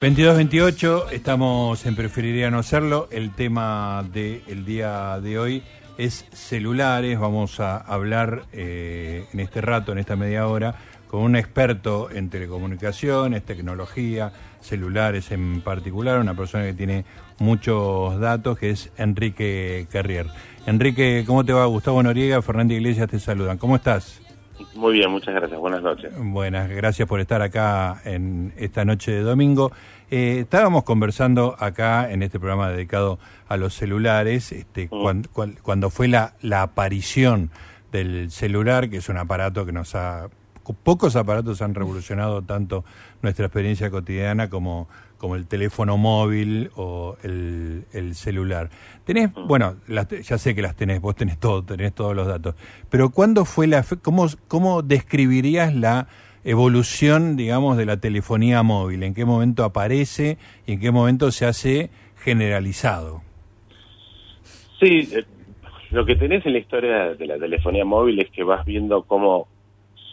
22-28, estamos en Preferiría no hacerlo. El tema del día de hoy es celulares. Vamos a hablar eh, en este rato, en esta media hora, con un experto en telecomunicaciones, tecnología, celulares en particular, una persona que tiene muchos datos, que es Enrique Carrier. Enrique, ¿cómo te va? Gustavo Noriega, Fernando Iglesias te saludan. ¿Cómo estás? Muy bien, muchas gracias. Buenas noches. Buenas, gracias por estar acá en esta noche de domingo. Eh, estábamos conversando acá en este programa dedicado a los celulares, este, mm. cuando, fue la, la aparición del celular, que es un aparato que nos ha pocos aparatos han revolucionado tanto nuestra experiencia cotidiana como, como el teléfono móvil o el, celular. Tenés, mm. bueno, ya sé que las tenés, vos tenés todo, tenés todos los datos, pero ¿cuándo fue la, cómo, cómo describirías la evolución, digamos, de la telefonía móvil? ¿En qué momento aparece y en qué momento se hace generalizado? Sí, eh, lo que tenés en la historia de la telefonía móvil es que vas viendo cómo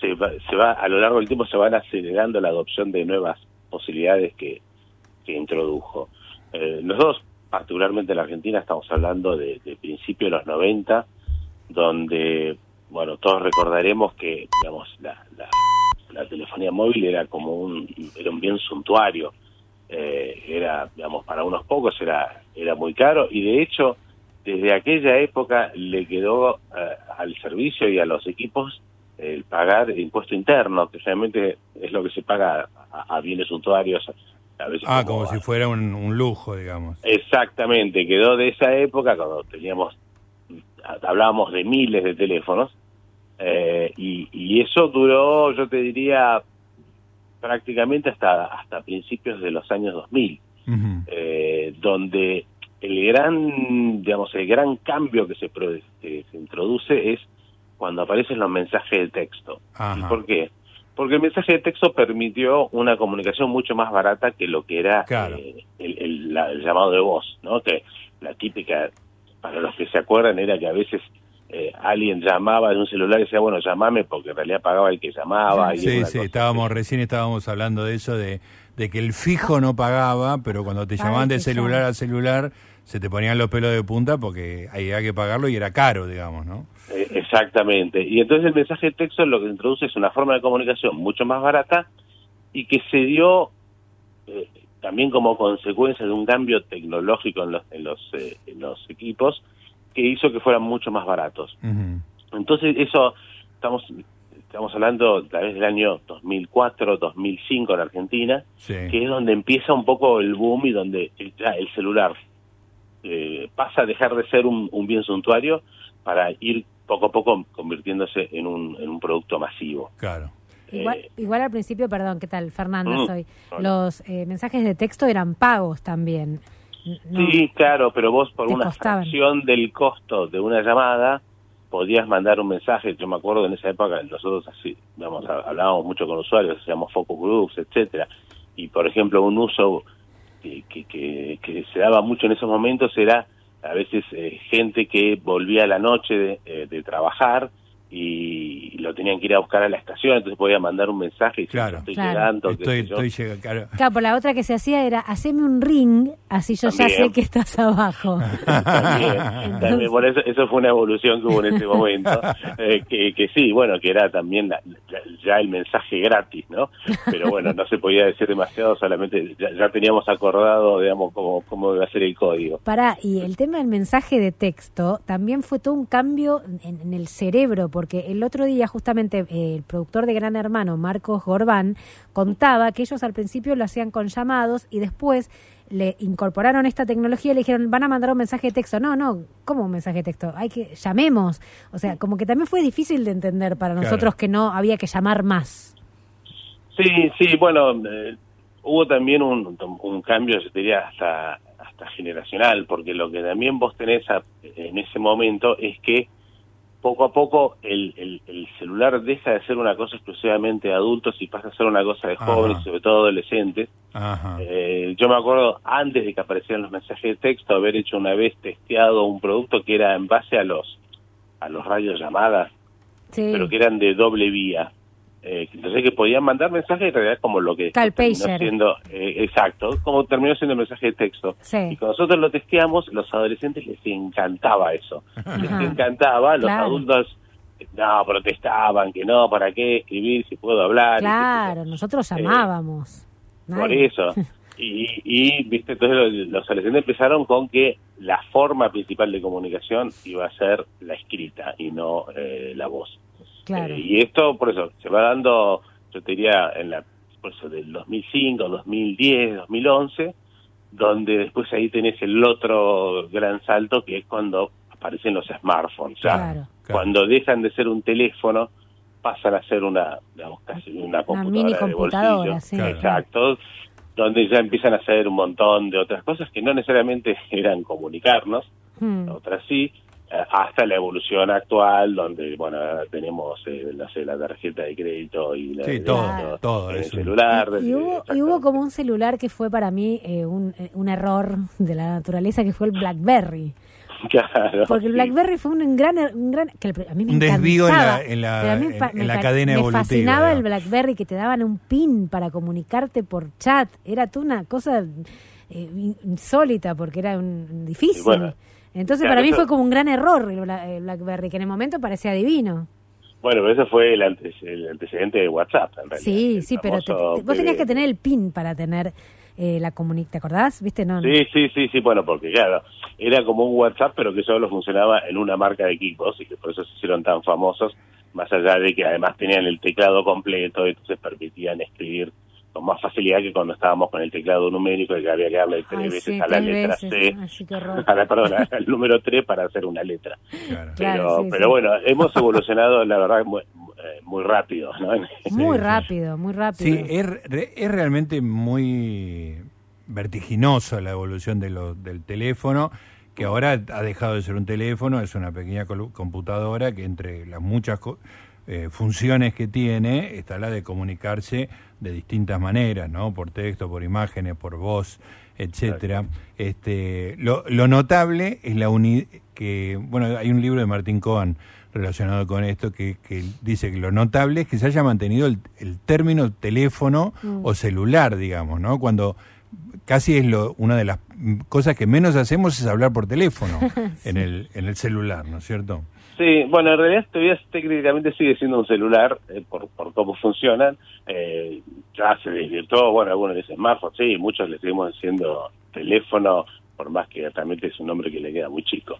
se va, se va a lo largo del tiempo se van acelerando la adopción de nuevas posibilidades que, que introdujo. Eh, nosotros, particularmente en la Argentina, estamos hablando de, de principios de los 90, donde, bueno, todos recordaremos que, digamos, la, la, telefonía móvil era como un, era un bien suntuario, eh, era, digamos, para unos pocos era, era muy caro, y de hecho, desde aquella época le quedó eh, al servicio y a los equipos el pagar impuesto interno, que realmente es lo que se paga a, bienes suntuarios. Ah, como, si fuera un, lujo, digamos. Exactamente, quedó de esa época cuando teníamos, hablábamos de miles de teléfonos, eh, y, eso duró, yo te diría, prácticamente hasta, hasta principios de los años 2000, eh, donde el gran, digamos, el gran cambio que se, que se introduce es cuando aparecen los mensajes de texto. por qué? Porque el mensaje de texto permitió una comunicación mucho más barata que lo que era eh, el, llamado de voz, ¿no? Que la típica, para los que se acuerdan, era que a veces eh, alguien llamaba de un celular y decía, bueno, llamame, porque en realidad pagaba el que llamaba. Y sí, sí, estábamos, recién estábamos hablando de eso, de, de que el fijo no pagaba, pero cuando te llamaban de celular a celular se te ponían los pelos de punta porque había que pagarlo y era caro, digamos, ¿no? Eh, exactamente. Y entonces el mensaje de texto lo que introduce es una forma de comunicación mucho más barata y que se dio eh, también como consecuencia de un cambio tecnológico en los, en los, eh, en los equipos que hizo que fueran mucho más baratos. Entonces eso, estamos estamos hablando a través del año 2004, 2005 en Argentina, que es donde empieza un poco el boom y donde ya el celular eh, pasa a dejar de ser un, bien suntuario para ir poco a poco convirtiéndose en un, en un producto masivo. Claro. Igual, igual, al principio, perdón, ¿qué tal? Fernanda mm, soy. Los eh, mensajes de texto eran pagos también. sí, claro, pero vos por una fracción del costo de una llamada podías mandar un mensaje. Yo me acuerdo en esa época nosotros así, vamos, hablábamos mucho con usuarios, hacíamos focus groups, etcétera. Y por ejemplo, un uso que, que, se daba mucho en esos momentos era a veces eh, gente que volvía a la noche de, eh, de trabajar y lo tenían que ir a buscar a la estación, entonces podía mandar un mensaje y claro, estoy llegando. Estoy, estoy llegando, claro. claro, por la otra que se hacía era, haceme un ring, así yo ya sé que estás abajo. también, por eso, eso fue una evolución que hubo en ese momento, eh, que, que sí, bueno, que era también ya el mensaje gratis, ¿no? Pero bueno, no se podía decir demasiado, solamente ya, teníamos acordado, digamos, cómo, cómo iba a ser el código. Pará, y el tema del mensaje de texto también fue todo un cambio en, en el cerebro, porque el otro día justamente eh, el productor de Gran Hermano, Marcos Gorbán, contaba que ellos al principio lo hacían con llamados y después le incorporaron esta tecnología y le dijeron, van a mandar un mensaje de texto. No, no, ¿cómo un mensaje de texto? Hay que, llamemos. O sea, como que también fue difícil de entender para nosotros que no había que llamar más. Sí, sí, bueno, eh, hubo también un, un cambio, yo diría, hasta, hasta generacional, porque lo que también vos tenés en ese momento es que poco a poco el, el, celular deja de ser una cosa exclusivamente de adultos y pasa a ser una cosa de jóvenes, sobre todo adolescentes. Eh, yo me acuerdo, antes de que aparecieran los mensajes de texto, haber hecho una vez testeado un producto que era en base a los a los radios llamadas, pero que eran de doble vía. Eh, entonces que podían mandar mensajes en realidad como lo que Cal terminó pager. siendo eh, exacto como terminó siendo mensaje de texto Sí. y cuando nosotros lo testeamos los adolescentes les encantaba eso les Ajá. encantaba los Claro. adultos no protestaban que no para qué escribir si puedo hablar. Claro, nosotros llamábamos. Por Nadie- eso. Y, y, viste, entonces los, los adolescentes empezaron con que la forma principal de comunicación iba a ser la escrita y no eh, la voz. Claro. Eh, y esto, por eso, se va dando, yo te diría, en la, por eso, del 2005, 2010, 2011, donde después ahí tenés el otro gran salto que es cuando aparecen los smartphones. O sea, Claro. Cuando dejan de ser un teléfono, pasan a ser una, digamos, casi una computadora mini de computadora, bolsillo. sí. Claro. Exacto. Donde ya empiezan a hacer un montón de otras cosas que no necesariamente eran comunicarnos, Hmm. otras sí, hasta la evolución actual, donde, bueno, tenemos, eh, no sé, la tarjeta de crédito y la Sí, todo, todo, el celular. Y, hubo, y hubo como un celular que fue para mí eh, un, eh, un error de la naturaleza, que fue el BlackBerry. Claro, Porque el sí. BlackBerry fue un gran, er- un gran que a mí me Un desvío en la- en en- en me cadena me evolutiva, fascinaba el. BlackBerry que te daban un pin para comunicarte por chat. Era tú una cosa eh, in- insólita porque era un, difícil. Y bueno, Entonces claro, para mí eso- fue como un gran error el, Bla- el BlackBerry, que en el momento parecía divino. Bueno, pero ese fue el, antes- el antecedente de WhatsApp, en realidad. Sí, sí, pero te- vos tenías que tener el pin para tener eh, la comunicación. ¿Te acordás? ¿Viste? No, no. Sí, sí, sí, sí, bueno, porque claro, era como un WhatsApp, pero que solo funcionaba en una marca de equipos y que por eso se hicieron tan famosos, más allá de que además tenían el teclado completo, entonces permitían escribir con más facilidad que cuando estábamos con el teclado numérico y que había que darle tres Ay, veces sí, a la letra veces. C, a la, perdón, al número 3 para hacer una letra. Claro. Claro, pero sí, pero sí. bueno, hemos evolucionado, la verdad, muy, eh, muy rápido, ¿no? Muy sí. rápido, muy rápido. Sí, es, es realmente muy vertiginoso la evolución de lo- del teléfono, que ahora ha dejado de ser un teléfono, es una pequeña computadora que entre las muchas co- eh, funciones que tiene está la de comunicarse de distintas maneras, ¿no? Por texto, por imágenes, por voz, etcétera. Este, lo, lo notable es la unidad que, bueno, hay un libro de Martín Cohen relacionado con esto que, que dice que lo notable es que se haya mantenido el, el término teléfono Mm. o celular, digamos, ¿no? Cuando casi es lo, una de las cosas que menos hacemos es hablar por teléfono en el en el celular, ¿no es cierto? Sí, bueno, en realidad todavía técnicamente sigue siendo un celular eh, por, por cómo funcionan. Eh, ya se desvirtuó, bueno, algunos dicen smartphone, sí, muchos le seguimos diciendo teléfono, por más que realmente es un nombre que le queda muy chico.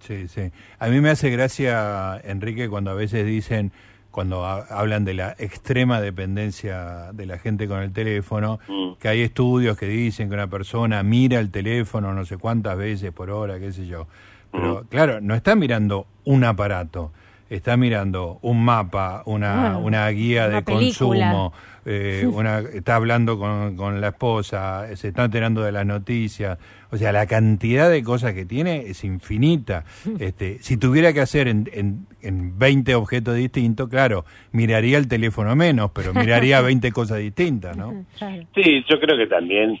Sí, sí. A mí me hace gracia, Enrique, cuando a veces dicen, cuando ha- hablan de la extrema dependencia de la gente con el teléfono, Mm. que hay estudios que dicen que una persona mira el teléfono no sé cuántas veces por hora, qué sé yo. Pero claro, no está mirando un aparato, está mirando un mapa, una, Ah, una guía una de película. consumo, eh, una, está hablando con, con la esposa, se está enterando de las noticias. O sea, la cantidad de cosas que tiene es infinita. Este, si tuviera que hacer en, en, en 20 objetos distintos, claro, miraría el teléfono menos, pero miraría 20 cosas distintas, ¿no? Sí, yo creo que también,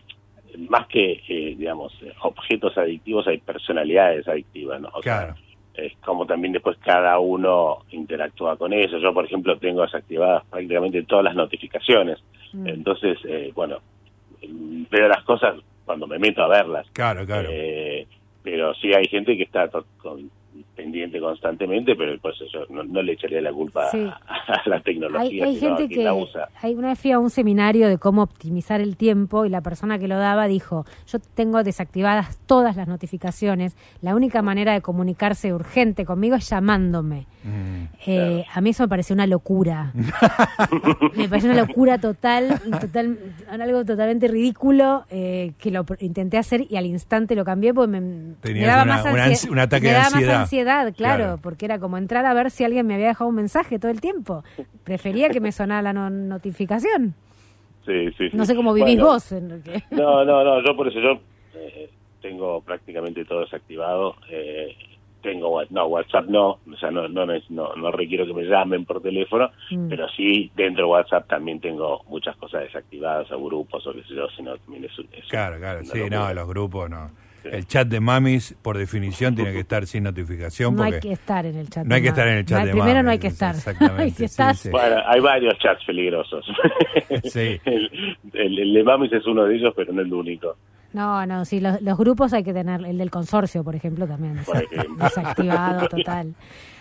más que, eh, digamos, objetos adictivos, hay personalidades adictivas, ¿no? O sea, Claro. es como también después cada uno interactúa con eso. Yo, por ejemplo, tengo desactivadas prácticamente todas las notificaciones. Mm. Entonces, eh, bueno, veo las cosas cuando me meto a verlas. Claro, claro. Eh, pero sí hay gente que está con- pendiente constantemente, pero pues yo no, no le echaría la culpa Sí. a, a la tecnología, Hay, hay sino a gente quien que la usa. hay una vez fui a un seminario de cómo optimizar el tiempo y la persona que lo daba dijo yo tengo desactivadas todas las notificaciones la única manera de comunicarse urgente conmigo es llamándome Mm. Eh, a mí eso me pareció una locura me pareció una locura total total algo totalmente ridículo eh, que lo intenté hacer y al instante lo cambié porque me, daba una- más una ansie- ansi- un ataque me de daba más ansiedad. Ansiedad claro, Claro. porque era como entrar a ver si alguien me había dejado un mensaje todo el tiempo prefería que me sonara la no- notificación Sí, sí, sí. no sé cómo vivís Bueno, vos Enrique. No, no, no, yo por eso yo eh, tengo prácticamente todo desactivado. Eh, tengo no WhatsApp no, o sea, no no, no no requiero que me llamen por teléfono, Mm. pero sí dentro de WhatsApp también tengo muchas cosas desactivadas a grupos o qué sé yo, si no también es, un- es Claro, claro. Sí, locura. no, los grupos no. El chat de mamis, por definición, tiene que estar sin notificación. No hay que estar en el chat. No hay que estar en el chat No, de Primero mamis, no hay que estar. exactamente, si sí, estás, sí. Bueno, hay varios chats peligrosos. Sí. el, el- el de Mamis es uno de ellos, pero no el único. No, no, sí, los, los grupos hay que tener, el del consorcio, por ejemplo, también Por desa- ejemplo. desactivado total.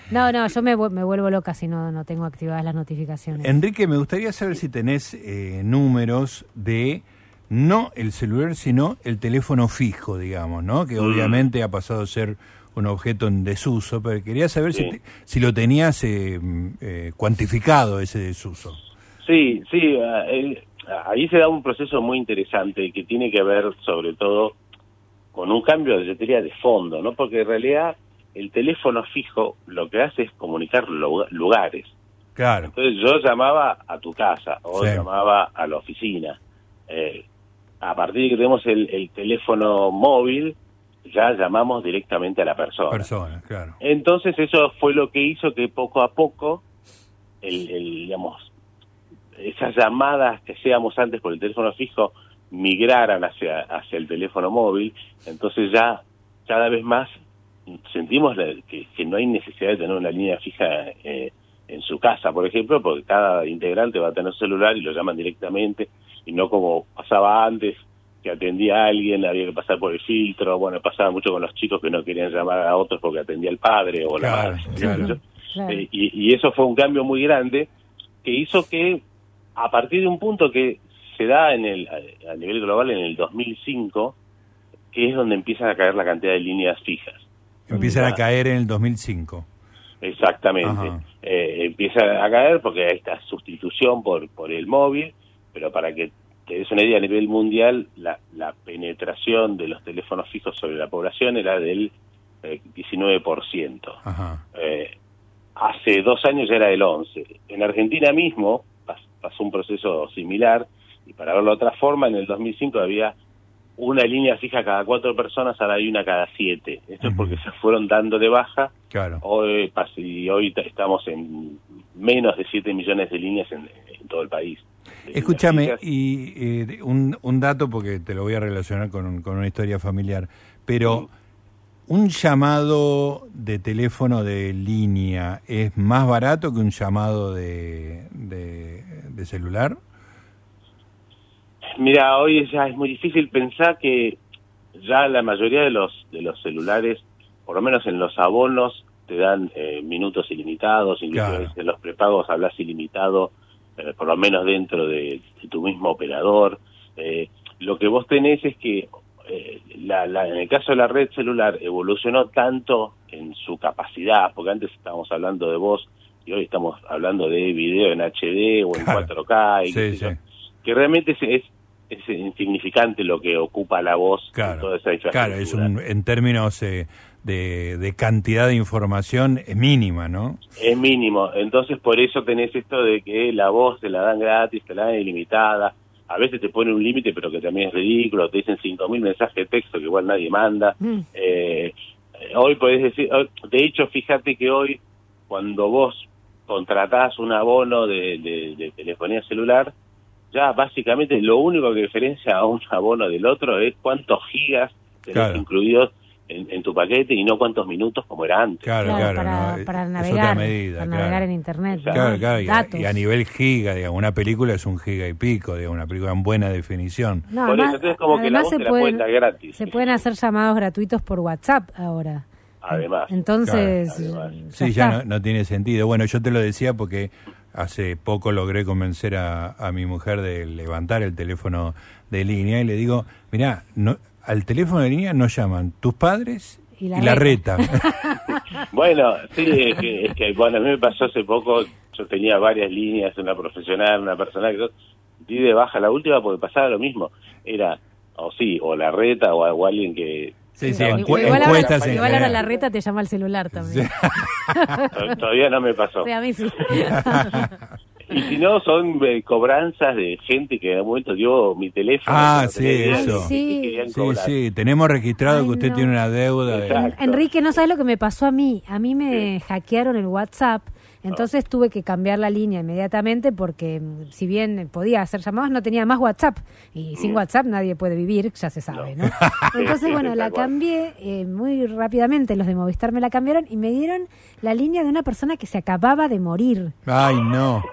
No, no, yo me, me vuelvo loca si no, no tengo activadas las notificaciones. Enrique, me gustaría saber si tenés eh, números de no el celular, sino el teléfono fijo, digamos, ¿no? Que Mm. obviamente ha pasado a ser un objeto en desuso, pero quería saber si, te- si lo tenías eh, mm, eh, cuantificado ese desuso. Sí, sí, el- ahí se da un proceso muy interesante que tiene que ver sobre todo con un cambio de billetería de fondo, ¿no? Porque en realidad el teléfono fijo lo que hace es comunicar lu- lugares. Claro, Entonces yo llamaba a tu casa o Sí. llamaba a la oficina. Eh, a partir de que tenemos el, el teléfono móvil, ya llamamos directamente a la persona. personas, claro. Entonces eso fue lo que hizo que poco a poco, el, el, digamos, esas llamadas que hacíamos antes por el teléfono fijo migraran hacia, hacia el teléfono móvil. Entonces ya cada vez más sentimos la- que, que no hay necesidad de tener una línea fija eh, en su casa, por ejemplo, porque cada integrante va a tener celular y lo llaman directamente y no como pasaba antes que atendía a alguien, había que pasar por el filtro, bueno, pasaba mucho con los chicos que no querían llamar a otros porque atendía el padre o la Claro, madre. claro. Eh, y, y eso fue un cambio muy grande que hizo que a partir de un punto que se da en el a, nivel global en el 2005 que es donde empiezan a caer la cantidad de líneas fijas Empiezan a caer en el 2005. exactamente. Eh, empieza a caer porque hay esta sustitución por por el móvil pero para que te des una idea a nivel mundial la, la penetración de los teléfonos fijos sobre la población era del eh, 19% Ajá. Eh, hace dos años ya era del 11. En Argentina mismo pas- pasó un proceso similar y para verlo de otra forma, en el 2005 había una línea fija cada cuatro personas, ahora hay una cada siete. Esto es porque se fueron dando de baja Claro. hoy, y hoy estamos en menos de 7 millones de líneas en, en todo el país. Escúchame, y eh, un, un dato, porque te lo voy a relacionar con, un- con una historia familiar, pero un llamado de teléfono de línea es más barato que un llamado de, de, de celular. Mira, hoy ya es muy difícil pensar que ya la mayoría de los de los celulares, por lo menos en los abonos, te dan eh, minutos ilimitados, incluso Claro. en los prepagos hablas ilimitado, eh, por lo menos dentro de, de tu mismo operador. Eh, lo que vos tenés es que eh, la, la- en el caso de la red celular evolucionó tanto en su capacidad, porque antes estábamos hablando de voz y hoy estamos hablando de video en HD o en Claro. 4K, y Sí, qué sé sí. yo, que realmente es, es, es insignificante lo que ocupa la voz en Claro, toda esa claro, es un, en términos eh, de, de cantidad de información es mínima, ¿no? Es mínimo. Entonces, por eso tenés esto de que la voz te la dan gratis, te la dan ilimitada. A veces te ponen un límite, pero que también es ridículo. Te dicen 5.000 mensajes de texto que igual nadie manda. Mm. Eh, hoy podés decir, de hecho, fíjate que hoy, cuando vos contratás un abono de, de- de telefonía celular, ya básicamente lo único que diferencia a un abono del otro es cuántos gigas tenés Claro. incluidos en, en tu paquete y no cuántos minutos como era antes. Claro, Claro, claro. para, no, para es navegar, otra medida, para claro. navegar en internet. Claro, claro, y a, Datos. y a nivel giga, digamos, una película es un giga y pico, digamos, una película en buena definición. No, Por eso, además, entonces como que la además voz se te pueden, gratis. se pueden hacer llamados gratuitos por WhatsApp ahora. Además. Entonces, Claro, además. ya Sí, ya no, no tiene sentido. Bueno, yo te lo decía porque hace poco logré convencer a, a mi mujer de levantar el teléfono de línea y le digo, mira, no, al teléfono de línea no llaman tus padres Y y la reta. Bueno, sí, es que, es que, bueno, a mí me pasó hace poco, yo tenía varias líneas, una profesional, una personal, que yo di de baja la última porque pasaba lo mismo. Era, o sí, o la reta o, o alguien que... Sí, sí, encu- igual, encuestas ahora, en igual ahora general. la reta te llama al celular también. to- Todavía no me pasó. Sí, a mí sí. Y si no, son eh, cobranzas de gente que en algún momento dio mi teléfono. Ah, sí, eso. Sí, sí, tenemos registrado Ay, que usted no. tiene una deuda. de-. Enrique, no sabes lo que me pasó a mí. A mí me hackearon el WhatsApp. Entonces tuve que cambiar la línea inmediatamente porque mm, si bien podía hacer llamadas, no tenía más WhatsApp. Y sin Mm. WhatsApp nadie puede vivir, ya se sabe, ¿no? Entonces, bueno, la cambié eh, muy rápidamente, los de Movistar me la cambiaron y me dieron la línea de una persona que se acababa de morir. Ay, no.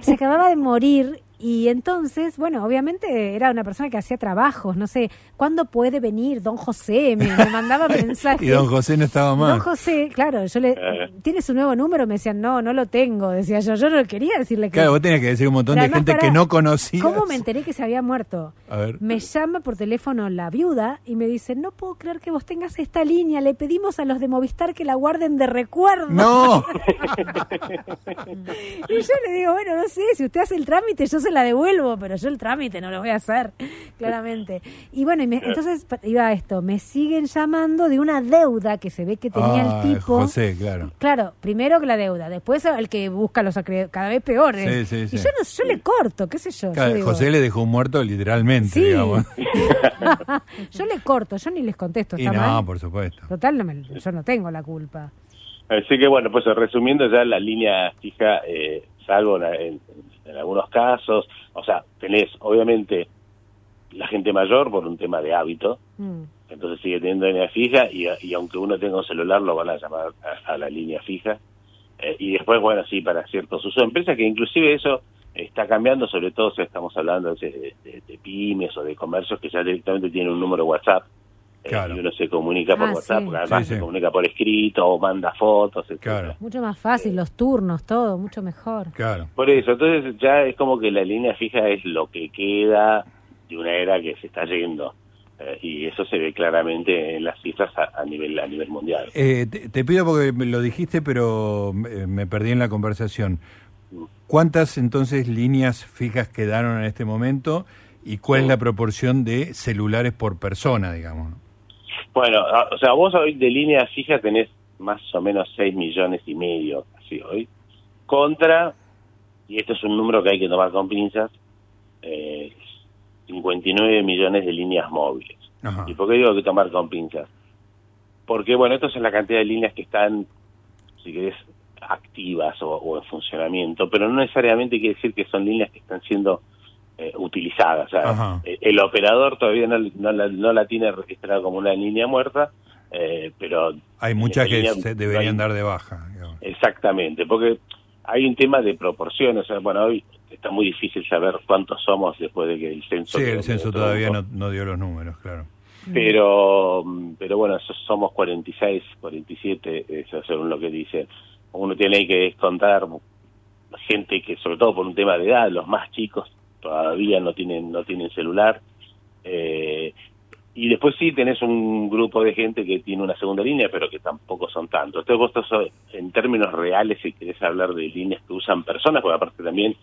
Se acababa de morir y entonces, bueno, obviamente era una persona que hacía trabajos, no sé, ¿cuándo puede venir don José? Me, me mandaba mensajes. Y don José no estaba Don más. José, claro, yo le... Eh. ¿Tiene su nuevo número? Me decían, no, no lo tengo, decía yo. Yo no quería decirle que... Claro, vos tenías que decir un montón de gente que no conocías. ¿Cómo me enteré que se había muerto? A ver. Me llama por teléfono la viuda y me dice, no puedo creer que vos tengas esta línea, le pedimos a los de Movistar que la guarden de recuerdo. No. Y yo le digo, bueno, no sé, si usted hace el trámite yo se la devuelvo, pero yo el trámite no lo voy a hacer, claramente. Y bueno, y me- entonces pa- iba a esto, me siguen llamando de una deuda que se ve que tenía Ah, el tipo. José, claro. Claro, primero que la deuda, después el que busca los acre- cada vez peores. Sí, sí, Y sí. yo, no, yo le corto, qué sé yo. yo Claro, digo, José le dejó muerto literalmente, Sí. digamos. yo le corto, yo ni les contesto, Y ¿está no, mal? por supuesto. Total, no me- yo no tengo la culpa. Así que bueno, pues resumiendo ya la línea fija, eh, salvo en, en- en algunos casos, o sea, tenés obviamente la gente mayor por un tema de hábito, Mm. entonces sigue teniendo línea fija y, y aunque uno tenga un celular lo van a llamar a, a la línea fija. Eh, y después, bueno, sí, para ciertos usos de empresas, que inclusive eso está cambiando, sobre todo si estamos hablando de, de- de pymes o de comercios que ya directamente tienen un número WhatsApp. Eh, Claro. y uno se comunica por Ah, WhatsApp, sí. porque además Sí, sí. se comunica por escrito o manda fotos, etc. Claro. Mucho más fácil, los turnos, todo, mucho mejor. Claro. Por eso, entonces ya es como que la línea fija es lo que queda de una era que se está yendo. Eh, y eso se ve claramente en las cifras a, a nivel a nivel mundial. Eh, te, te pido porque me lo dijiste, pero eh, me perdí en la conversación. ¿Cuántas entonces líneas fijas quedaron en este momento y cuál es la proporción de celulares por persona, digamos? Bueno, o sea, vos hoy de línea fija tenés más o menos 6 millones y medio, así hoy, contra, y esto es un número que hay que tomar con pinzas, eh, 59 millones de líneas móviles. Ajá. ¿Y por qué digo que tomar con pinzas? Porque, bueno, esto es la cantidad de líneas que están, si querés, activas o, o en funcionamiento, pero no necesariamente quiere decir que son líneas que están siendo eh, utilizadas. O sea, eh, el operador todavía no, no la, no la tiene registrada como una línea muerta, eh, pero... Hay muchas que línea- se deberían hay- dar de baja. digamos. Exactamente, porque hay un tema de proporciones. O sea, bueno, hoy está muy difícil saber cuántos somos después de que el censo... Sí, el censo todavía no, no dio los números, claro. pero pero bueno so- somos 46 47 eso según lo que dice uno tiene que descontar gente que sobre todo por un tema de edad los más chicos todavía no tienen no tienen celular. Eh, y después sí tenés un grupo de gente que tiene una segunda línea pero que tampoco son tantos. Entonces vos estás en términos reales si querés hablar de líneas que usan personas porque aparte también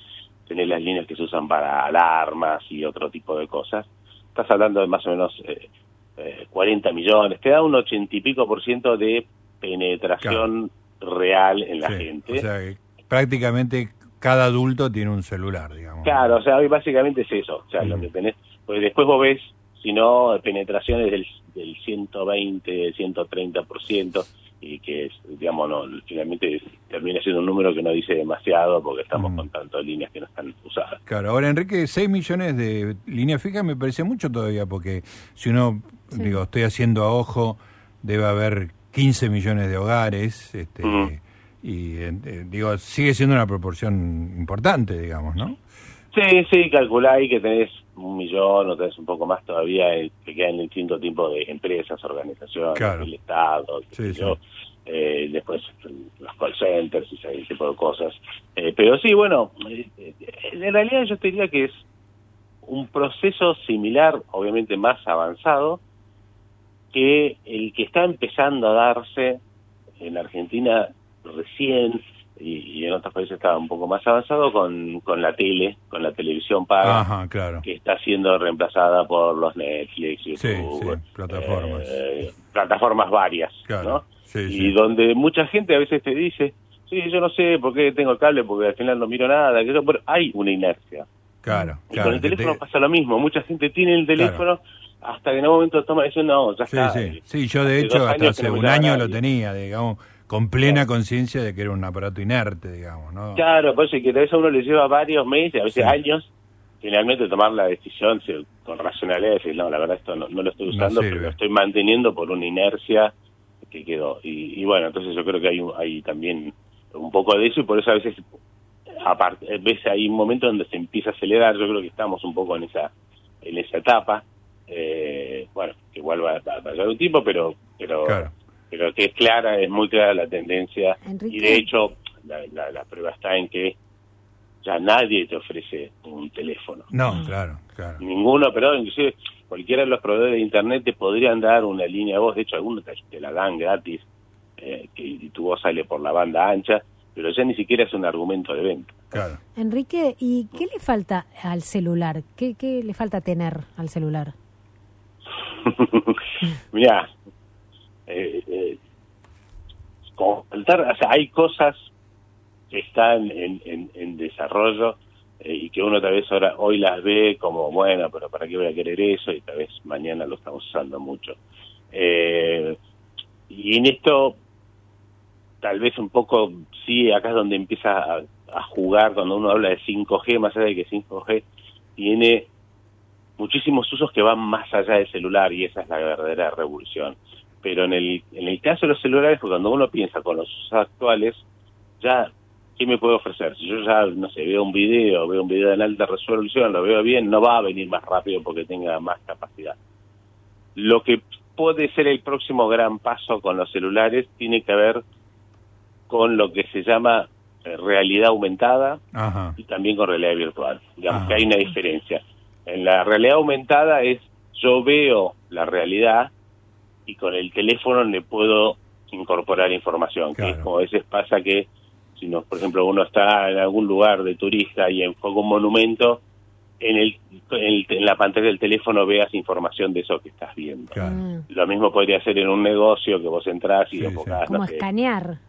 tenés las líneas que se usan para alarmas y otro tipo de cosas. Estás hablando de más o menos eh, eh, 40 millones, te da un ochenta y pico por ciento de penetración real en la Sí, gente. O sea, prácticamente cada adulto tiene un celular, digamos. claro, o sea, hoy básicamente es eso, o sea, lo que tenés, pues después vos ves, si no, penetraciones del, del 120, 130 por ciento, y que, es, digamos, no, finalmente termina siendo un número que no dice demasiado porque estamos con tantas líneas que no están usadas. Claro, ahora Enrique, 6 millones de líneas fijas me parece mucho todavía, porque si uno, Sí. digo, estoy haciendo a ojo, debe haber 15 millones de hogares, este. Y eh, eh, digo, sigue siendo una proporción importante, digamos, ¿no? Sí, sí, calculáis que tenés un millón o tenés un poco más todavía eh, que quedan en distinto tipo de empresas, organizaciones, Claro. el Estado, Sí, sí. eh, después los call centers y ese tipo de cosas. Eh, pero sí, bueno, eh, en realidad yo te diría que es un proceso similar, obviamente más avanzado, que el que está empezando a darse en Argentina recién y, y en otros países estaba un poco más avanzado con, con la tele, con la televisión paga, Ajá, claro. que está siendo reemplazada por los Netflix, YouTube, sí, plataformas. eh, plataformas varias, Claro, ¿no? sí, y donde mucha gente a veces te dice, sí, yo no sé por qué tengo el cable, porque al final no miro nada, que eso, pero hay una inercia. Claro, Y claro. con el teléfono te- pasa lo mismo, mucha gente tiene el teléfono hasta que en un momento toma y dice, no, ya Sí, está. sí. eh, Sí, yo de hecho hasta hace un año lo tenía, digamos, con plena conciencia de que era un aparato inerte, digamos, ¿no? Claro, pues que a veces a uno le lleva varios meses, a veces años, finalmente tomar la decisión con racionalidad, decir, no, la verdad esto no, lo estoy usando, pero lo estoy manteniendo por una inercia que quedó. Y, bueno, entonces yo creo que hay, hay también un poco de eso y por eso a veces aparte, veces hay un momento donde se empieza a acelerar, yo creo que estamos un poco en esa en esa etapa, eh, bueno, que igual va, a pasar un tiempo, pero pero pero que es clara, es muy clara la tendencia y de hecho la, la, prueba está en que ya nadie te ofrece un teléfono. No, claro, claro. Ninguno, pero inclusive cualquiera de los proveedores de internet te podrían dar una línea de voz, de hecho algunos te, la dan gratis, eh, que y tu voz sale por la banda ancha, pero ya ni siquiera es un argumento de venta. Claro. Enrique, ¿y qué le falta al celular? ¿Qué, qué le falta tener al celular? Mira, eh, o sea, hay cosas que están en, en, desarrollo eh, y que uno tal vez ahora hoy las ve como, bueno, pero ¿para qué voy a querer eso? Y tal vez mañana lo estamos usando mucho. Eh, y en esto, tal vez un poco, sí, acá es donde empieza a, a jugar cuando uno habla de 5G, más allá de que 5G tiene muchísimos usos que van más allá del celular y esa es la verdadera revolución. Pero en el, en el caso de los celulares, pues cuando uno piensa con los usos actuales, ya, ¿qué me puede ofrecer? Si yo ya, no sé, veo un video, veo un video en alta resolución, lo veo bien, no va a venir más rápido porque tenga más capacidad. Lo que puede ser el próximo gran paso con los celulares tiene que ver con lo que se llama eh, realidad aumentada y también con realidad virtual. Digamos que hay una diferencia. En la realidad aumentada es yo veo la realidad y con el teléfono le puedo incorporar información, que es como a veces pasa que si no, por ejemplo, uno está en algún lugar de turista y enfoca un monumento, en, el, en, la pantalla del teléfono veas información de eso que estás viendo. Mm. Lo mismo podría ser en un negocio que vos entras y enfocás. Como escanear.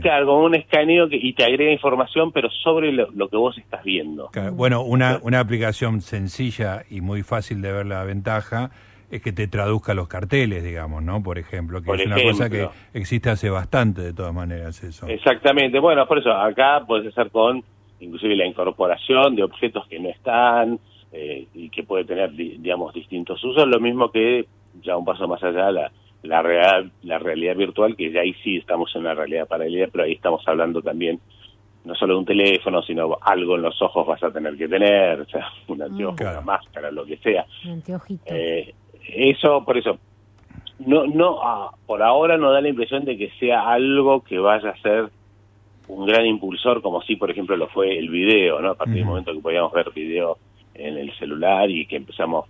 Claro, como un escaneo que, y te agrega información, pero sobre lo, que vos estás viendo. Bueno, una, una aplicación sencilla y muy fácil de ver la ventaja es que te traduzca los carteles, digamos, ¿no? Por ejemplo, que es una cosa que existe hace bastante de todas maneras eso. Exactamente, bueno, por eso acá puedes hacer con inclusive la incorporación de objetos que no están eh, y que puede tener, digamos, distintos usos, lo mismo que ya un paso más allá la, la, real, la realidad virtual, que ya ahí sí estamos en una realidad paralela, pero ahí estamos hablando también no solo de un teléfono, sino algo en los ojos vas a tener que tener, o sea, un anteojo, una máscara, lo que sea. Eh, eso, por eso, no, no, ah, por ahora no da la impresión de que sea algo que vaya a ser un gran impulsor, como si, por ejemplo, lo fue el video, ¿no? A partir del momento que podíamos ver video en el celular y que empezamos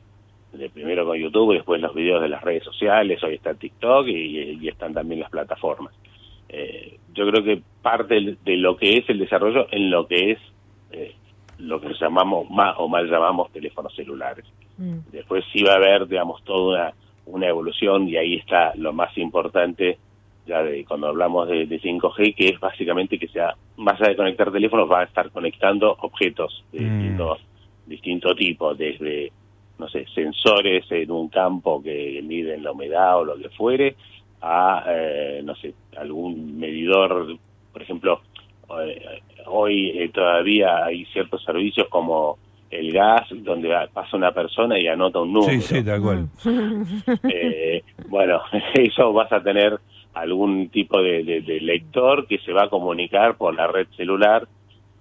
de primero con YouTube y después los videos de las redes sociales, hoy está TikTok y, están también las plataformas. Eh, yo creo que parte de lo que es el desarrollo en lo que es eh, lo que llamamos más o mal llamamos teléfonos celulares. Mm. Después sí va a haber, digamos, toda una, una evolución y ahí está lo más importante ya de cuando hablamos de, 5G, que es básicamente que sea, más allá de conectar teléfonos, va a estar conectando objetos de mm. distintos, distinto tipo, desde, no sé, sensores en un campo que miden la humedad o lo que fuere, a, eh, no sé, algún medidor, por ejemplo, eh, hoy eh, todavía hay ciertos servicios como el gas, donde pasa una persona y anota un número. Sí, sí, tal cual. bueno, eso vas a tener algún tipo de, lector que se va a comunicar por la red celular,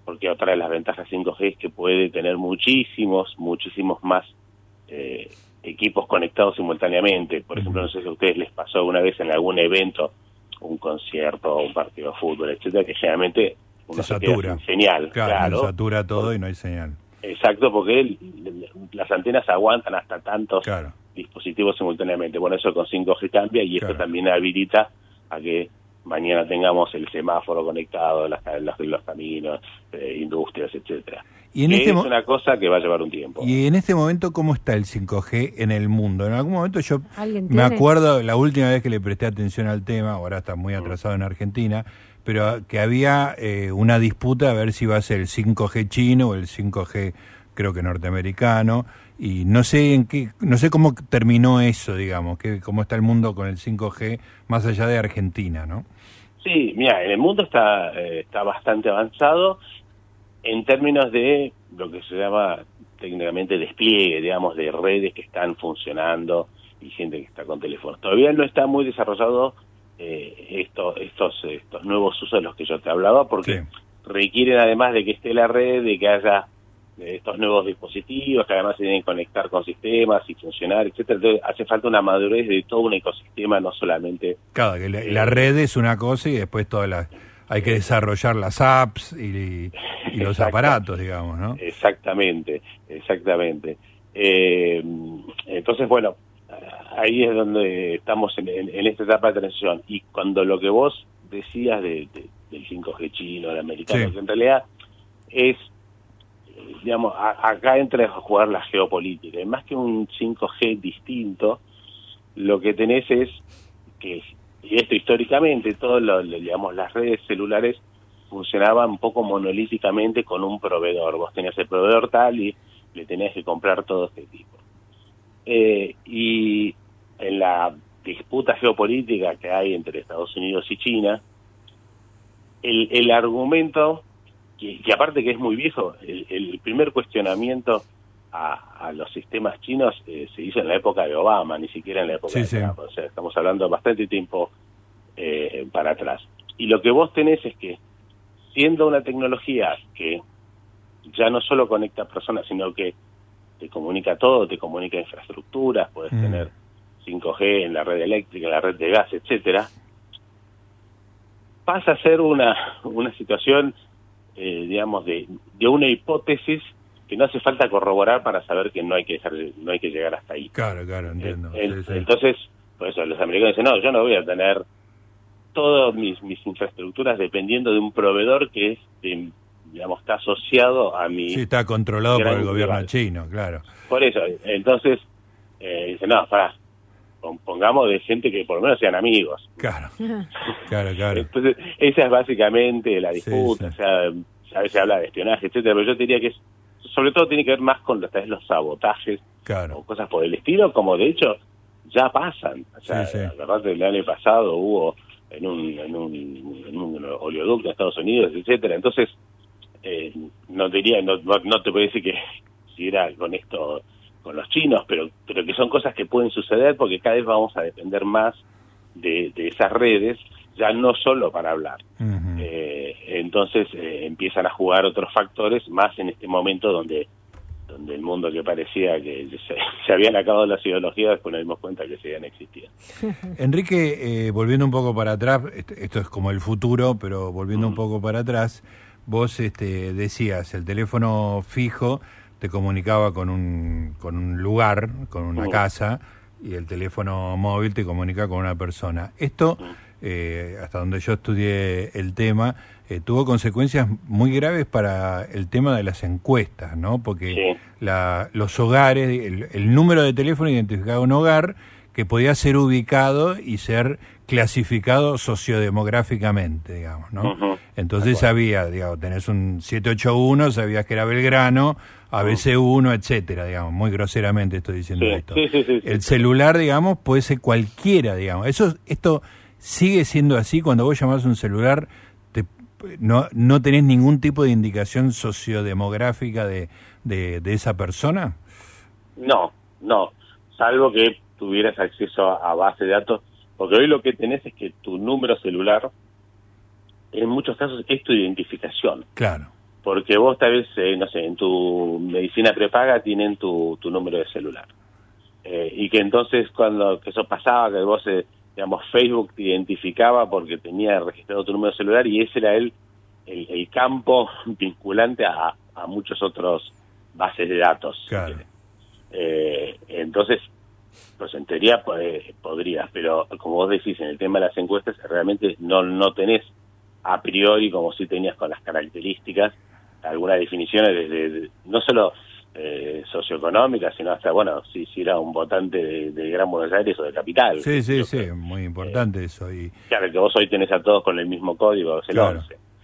porque otra de las ventajas 5G es que puede tener muchísimos, muchísimos más eh, equipos conectados simultáneamente. Por ejemplo, no sé si a ustedes les pasó una vez en algún evento, un concierto, un partido de fútbol, etcétera, que generalmente uno se, satura. señal. Claro, satura todo y no hay señal. Exacto, porque las antenas aguantan hasta tantos dispositivos simultáneamente. Bueno, eso con 5G cambia y esto también habilita a que mañana tengamos el semáforo conectado, las, los caminos, eh, industrias, etcétera. Y en este es una cosa que va a llevar un tiempo. Y en este momento, ¿cómo está el 5G en el mundo? En algún momento yo me acuerdo, la última vez que le presté atención al tema, ahora está muy mm. atrasado en Argentina, pero que había eh, una disputa a ver si va a ser el 5G chino o el 5G creo que norteamericano y no sé en qué, no sé cómo terminó eso, digamos, que cómo está el mundo con el 5G más allá de Argentina, ¿no? Sí, mira, el mundo está, eh, está bastante avanzado en términos de lo que se llama técnicamente despliegue, digamos, de redes que están funcionando y gente que está con teléfonos. Todavía no está muy desarrollado eh, esto, estos, estos nuevos usos de los que yo te hablaba, porque requieren además de que esté la red, de que haya eh, estos nuevos dispositivos que además se tienen que conectar con sistemas y funcionar, etcétera. Entonces hace falta una madurez de todo un ecosistema, no solamente... Claro, que la, red es una cosa y después todas las... Hay que desarrollar las apps y, los aparatos, digamos, ¿no? Exactamente, exactamente. Eh, entonces, bueno, ahí es donde estamos en, esta etapa de transición. Y cuando lo que vos decías de, del 5G chino, del americano, que en realidad es, digamos, acá entra a jugar la geopolítica. Y más que un 5G distinto, lo que tenés es que, y esto históricamente, todas digamos, las redes celulares funcionaban un poco monolíticamente con un proveedor. Vos tenías el proveedor tal y le tenías que comprar todo este tipo. Eh, y en la disputa geopolítica que hay entre Estados Unidos y China, el, el argumento, que, aparte que es muy viejo, el, primer cuestionamiento a, los sistemas chinos eh, se hizo en la época de Obama, ni siquiera en la época de Trump. O sea, estamos hablando bastante tiempo eh, para atrás. Y lo que vos tenés es que, siendo una tecnología que ya no solo conecta personas, sino que te comunica todo, te comunica infraestructuras, puedes mm. tener 5G en la red eléctrica, en la red de gas, etcétera, pasa a ser una, una situación, eh, digamos, de, de una hipótesis que no hace falta corroborar para saber que no hay que dejar, no hay que llegar hasta ahí. Claro, claro, entiendo. Entonces, por eso los americanos dicen, no, yo no voy a tener todas mis, mis infraestructuras dependiendo de un proveedor que es digamos, está asociado a mi... Sí, está controlado por el gobierno chino, claro. Por eso, entonces, eh, dice, no, para, pongamos de gente que por lo menos sean amigos. Claro, claro, claro. Entonces, esa es básicamente la disputa, o sea, a veces habla de espionaje, etcétera, pero yo diría que es, sobre todo tiene que ver más con los, los sabotajes o cosas por el estilo, como de hecho ya pasan. O sea, la verdad el año pasado hubo en un, en un, en un oleoducto en Estados Unidos, etcétera. Entonces, eh, no diría, no, no, te puedo decir que si era con esto, con los chinos, pero, pero que son cosas que pueden suceder porque cada vez vamos a depender más de, esas redes, ya no solo para hablar. Eh, entonces eh, empiezan a jugar otros factores más en este momento donde donde el mundo que parecía que se, habían acabado las ideologías, después nos dimos cuenta que seguían existiendo. Enrique, volviendo un poco para atrás, esto, es como el futuro, pero volviendo un poco para atrás, vos este, decías, el teléfono fijo te comunicaba con un, con un lugar, con una casa, y el teléfono móvil te comunica con una persona. Esto, eh, hasta donde yo estudié el tema, eh, tuvo consecuencias muy graves para el tema de las encuestas, ¿no? Porque la, los hogares, el, el, número de teléfono identificaba un hogar que podía ser ubicado y ser clasificado sociodemográficamente, digamos, ¿no? Entonces había, digamos, tenés un 781, sabías que era Belgrano, ABC1, etcétera, digamos, muy groseramente estoy diciendo esto. el celular, digamos, puede ser cualquiera, digamos. Eso, esto sigue siendo así cuando vos llamás un celular, te, no, no tenés ningún tipo de indicación sociodemográfica de, de, de esa persona. No, no, salvo que tuvieras acceso a, base de datos, porque hoy lo que tenés es que tu número celular, en muchos casos, es tu identificación. Claro. Porque vos tal vez, eh, no sé, en tu medicina prepaga tienen tu, tu número de celular. Eh, y que entonces cuando que eso pasaba, que vos, eh, digamos, Facebook te identificaba porque tenía registrado tu número de celular y ese era el, el, campo vinculante a, a muchos otros bases de datos. Claro. entonces, pues en teoría pues, podrías, pero como vos decís en el tema de las encuestas, realmente no, no tenés a priori, como si tenías con las características, algunas definiciones desde, no solo eh, socioeconómicas, sino hasta, bueno, si, si era un votante de, Gran Buenos Aires o de Capital. Sí, sí, sí, muy importante eh, eso. Y... Claro, que vos hoy tenés a todos con el mismo código, es el claro,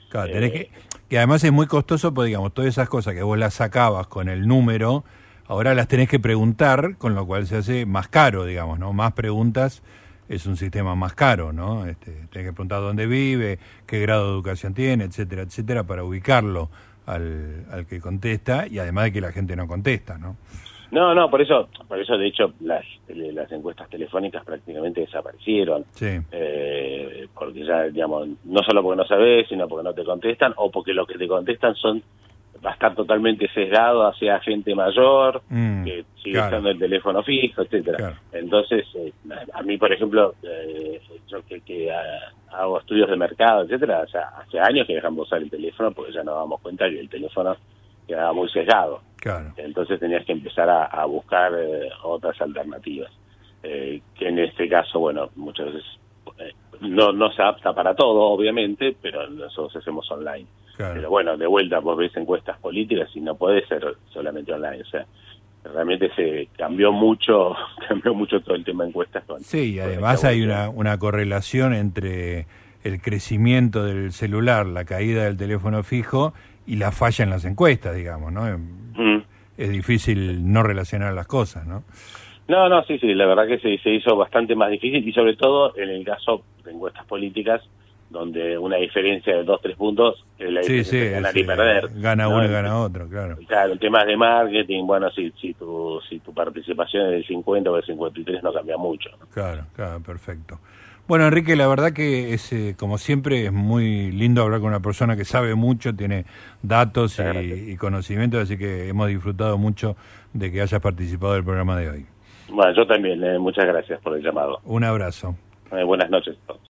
Claro, tenés eh, que, que además es muy costoso, pues digamos, todas esas cosas que vos las sacabas con el número, ahora las tenés que preguntar, con lo cual se hace más caro, digamos, ¿no? Más preguntas es un sistema más caro, ¿no? Este, tenés que preguntar dónde vive, qué grado de educación tiene, etcétera, etcétera, para ubicarlo al, al que contesta y además de que la gente no contesta, ¿no? No, no, por eso, por eso de hecho las, las encuestas telefónicas prácticamente desaparecieron. Sí. Eh, porque ya, digamos, no solo porque no sabes, sino porque no te contestan o porque lo que te contestan son va a estar totalmente sesgado hacia gente mayor Mm, que sigue claro. usando el teléfono fijo, etcétera. Claro. Entonces, eh, a mí, por ejemplo, eh, yo que, que ah, hago estudios de mercado, etcétera, o sea, hace años que dejamos de usar el teléfono porque ya nos damos cuenta que el teléfono quedaba muy sesgado. Claro. Entonces tenías que empezar a, a buscar eh, otras alternativas. Eh, que en este caso, bueno, muchas veces no, no se adapta para todo, obviamente, pero nosotros hacemos online. Claro. Pero bueno, de vuelta vos ves encuestas políticas y no puede ser solamente online. O sea, realmente se cambió mucho, cambió mucho todo el tema de encuestas. Con, Sí, y además hay una, una correlación entre el crecimiento del celular, la caída del teléfono fijo y la falla en las encuestas, digamos, ¿no? Mm. Es difícil no relacionar las cosas, ¿no? No, no, sí, sí, la verdad que se, se hizo bastante más difícil y sobre todo en el caso de encuestas políticas, donde una diferencia de dos, tres puntos es la Sí, diferencia sí, de ganar y perder. eh, gana ¿no? uno y gana otro, claro. Claro, en temas de marketing, bueno, si, si, tu, si tu participación es del 50 o del 53 no cambia mucho. ¿no? Claro, claro, perfecto. Bueno, Enrique, la verdad que es, eh, como siempre, es muy lindo hablar con una persona que sabe mucho, tiene datos y, y conocimientos, así que hemos disfrutado mucho de que hayas participado del programa de hoy. Bueno, yo también, eh, muchas gracias por el llamado. Un abrazo. Eh, buenas noches a todos.